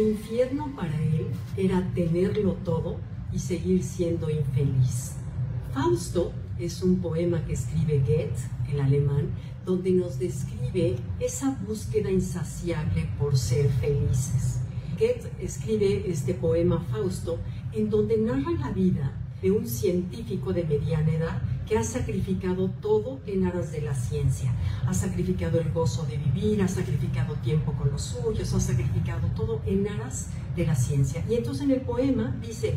El infierno para él era tenerlo todo y seguir siendo infeliz. Fausto es un poema que escribe Goethe, el alemán, donde nos describe esa búsqueda insaciable por ser felices. Goethe escribe este poema Fausto en donde narra la vida de un científico de mediana edad que ha sacrificado todo en aras de la ciencia. Ha sacrificado el gozo de vivir, ha sacrificado tiempo con los suyos, ha sacrificado todo en aras de la ciencia. Y entonces en el poema dice,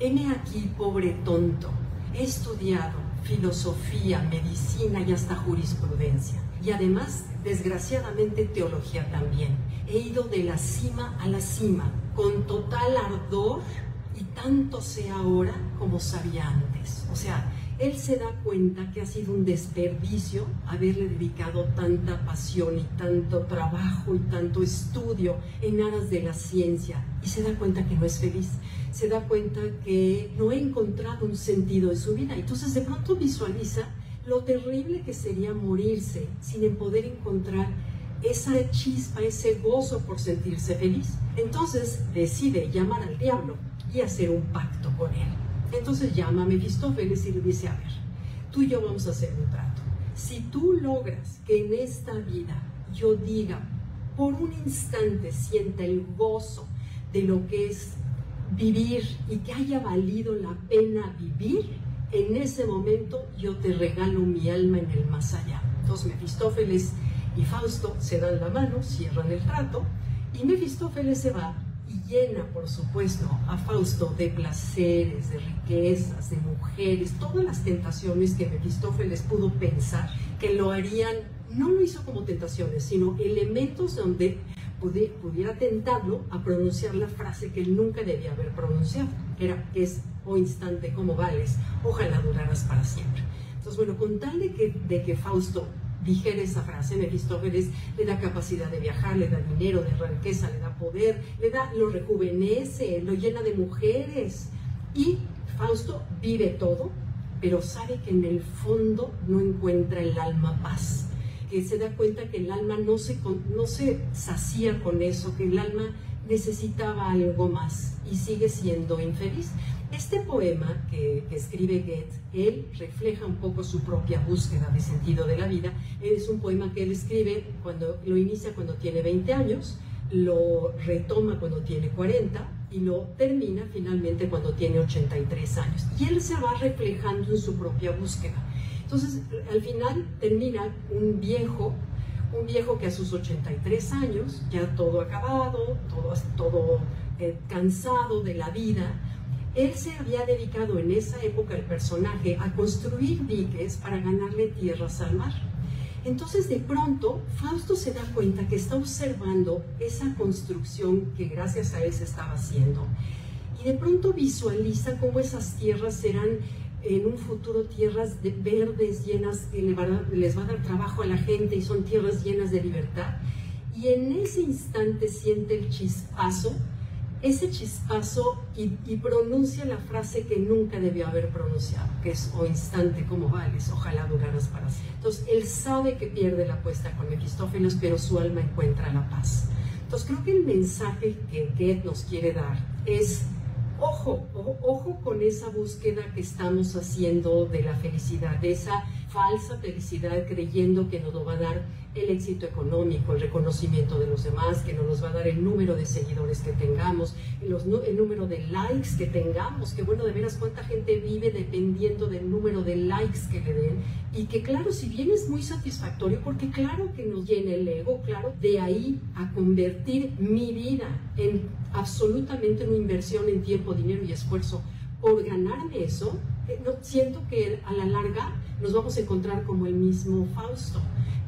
heme aquí, pobre tonto, he estudiado filosofía, medicina y hasta jurisprudencia. Y además, desgraciadamente, teología también. He ido de la cima a la cima, con total ardor y tanto sé ahora como sabía antes. O sea, él se da cuenta que ha sido un desperdicio haberle dedicado tanta pasión y tanto trabajo y tanto estudio en aras de la ciencia y se da cuenta que no es feliz, se da cuenta que no ha encontrado un sentido de su vida. Entonces de pronto visualiza lo terrible que sería morirse sin poder encontrar esa chispa, ese gozo por sentirse feliz. Entonces decide llamar al diablo y hacer un pacto con él. Entonces llama a Mefistófeles y le dice, a ver, tú y yo vamos a hacer un trato. Si tú logras que en esta vida yo diga, por un instante sienta el gozo de lo que es vivir y que haya valido la pena vivir, en ese momento yo te regalo mi alma en el más allá. Entonces Mefistófeles y Fausto se dan la mano, cierran el trato y Mefistófeles se va y llena, por supuesto, a Fausto de placeres, de riquezas, de mujeres, todas las tentaciones que Mefistófeles pudo pensar que lo harían, no lo hizo como tentaciones, sino elementos donde pudiera tentarlo a pronunciar la frase que él nunca debía haber pronunciado, que era, es, o oh instante como vales, ojalá duraras para siempre. Entonces, bueno, con tal de que, de que Fausto dijera esa frase, Mefistófeles le da capacidad de viajar, le da dinero, de riqueza, le da poder, le da, lo rejuvenece, lo llena de mujeres. Y Fausto vive todo, pero sabe que en el fondo no encuentra el alma paz, que se da cuenta que el alma no se, no se sacía con eso, que el alma necesitaba algo más y sigue siendo infeliz. Este poema que, escribe Goethe, él refleja un poco su propia búsqueda de sentido de la vida. Es un poema que él escribe cuando lo inicia cuando tiene 20 años, lo retoma cuando tiene 40 y lo termina finalmente cuando tiene 83 años. Y él se va reflejando en su propia búsqueda. Entonces, al final termina un viejo, un viejo que a sus 83 años, ya todo acabado, todo, todo eh, cansado de la vida, él se había dedicado en esa época el personaje a construir diques para ganarle tierras al mar. Entonces de pronto Fausto se da cuenta que está observando esa construcción que gracias a él se estaba haciendo y de pronto visualiza cómo esas tierras serán en un futuro tierras de verdes llenas que les va a dar trabajo a la gente y son tierras llenas de libertad. Y en ese instante siente el chispazo ese chispazo y, pronuncia la frase que nunca debió haber pronunciado, que es o instante como vales, ojalá duraras para siempre. Entonces, él sabe que pierde la apuesta con Mefistófeles, pero su alma encuentra la paz. Entonces, creo que el mensaje que Goethe nos quiere dar es, ojo, ojo, ojo con esa búsqueda que estamos haciendo de la felicidad, de esa falsa felicidad creyendo que nos va a dar el éxito económico, el reconocimiento de los demás, que nos va a dar el número de seguidores que tengamos, el número de likes que tengamos, que bueno, de veras cuánta gente vive dependiendo del número de likes que le den y que claro, si bien es muy satisfactorio, porque claro que nos llena el ego, claro, de ahí a convertir mi vida en absolutamente una inversión en tiempo, dinero y esfuerzo por ganarme eso, eh, no, siento que a la larga nos vamos a encontrar como el mismo Fausto,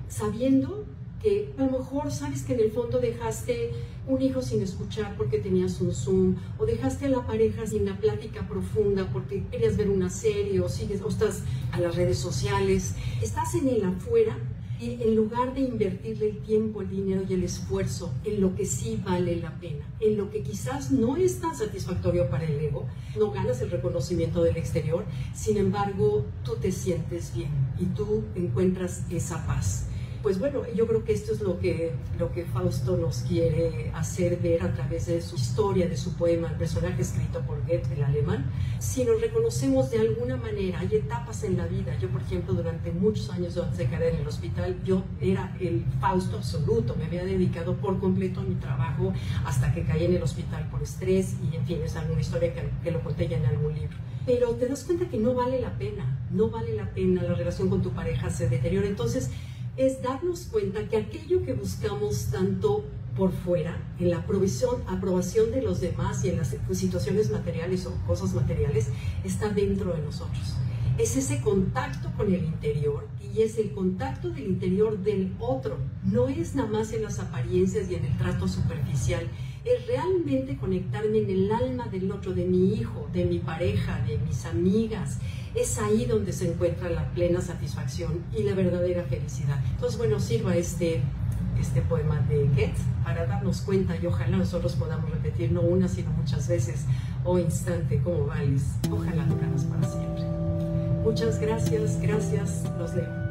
sabiendo que a lo mejor sabes que en el fondo dejaste un hijo sin escuchar porque tenías un Zoom, o dejaste a la pareja sin una plática profunda porque querías ver una serie, o sigues, o estás a las redes sociales, estás en el afuera en lugar de invertirle el tiempo, el dinero y el esfuerzo en lo que sí vale la pena, en lo que quizás no es tan satisfactorio para el ego, no ganas el reconocimiento del exterior, sin embargo, tú te sientes bien y tú encuentras esa paz. Pues bueno, yo creo que esto es lo que, lo que Fausto nos quiere hacer ver a través de su historia, de su poema, el personaje escrito por Goethe, el alemán. Si nos reconocemos de alguna manera, hay etapas en la vida. Yo, por ejemplo, durante muchos años antes de caer en el hospital, yo era el Fausto absoluto, me había dedicado por completo a mi trabajo hasta que caí en el hospital por estrés y, en fin, es alguna historia que, que lo conté ya en algún libro pero te das cuenta que no vale la pena, no vale la pena, la relación con tu pareja se deteriora. Entonces, es darnos cuenta que aquello que buscamos tanto por fuera, en la provisión, aprobación de los demás y en las situaciones materiales o cosas materiales, está dentro de nosotros. Es ese contacto con el interior y es el contacto del interior del otro. No es nada más en las apariencias y en el trato superficial es realmente conectarme en el alma del otro, de mi hijo, de mi pareja, de mis amigas. Es ahí donde se encuentra la plena satisfacción y la verdadera felicidad. Entonces, bueno, sirva este, este poema de Goethe para darnos cuenta y ojalá nosotros podamos repetir no una, sino muchas veces, oh instante, cómo vales. Ojalá duraras para siempre. Muchas gracias, gracias, los leo.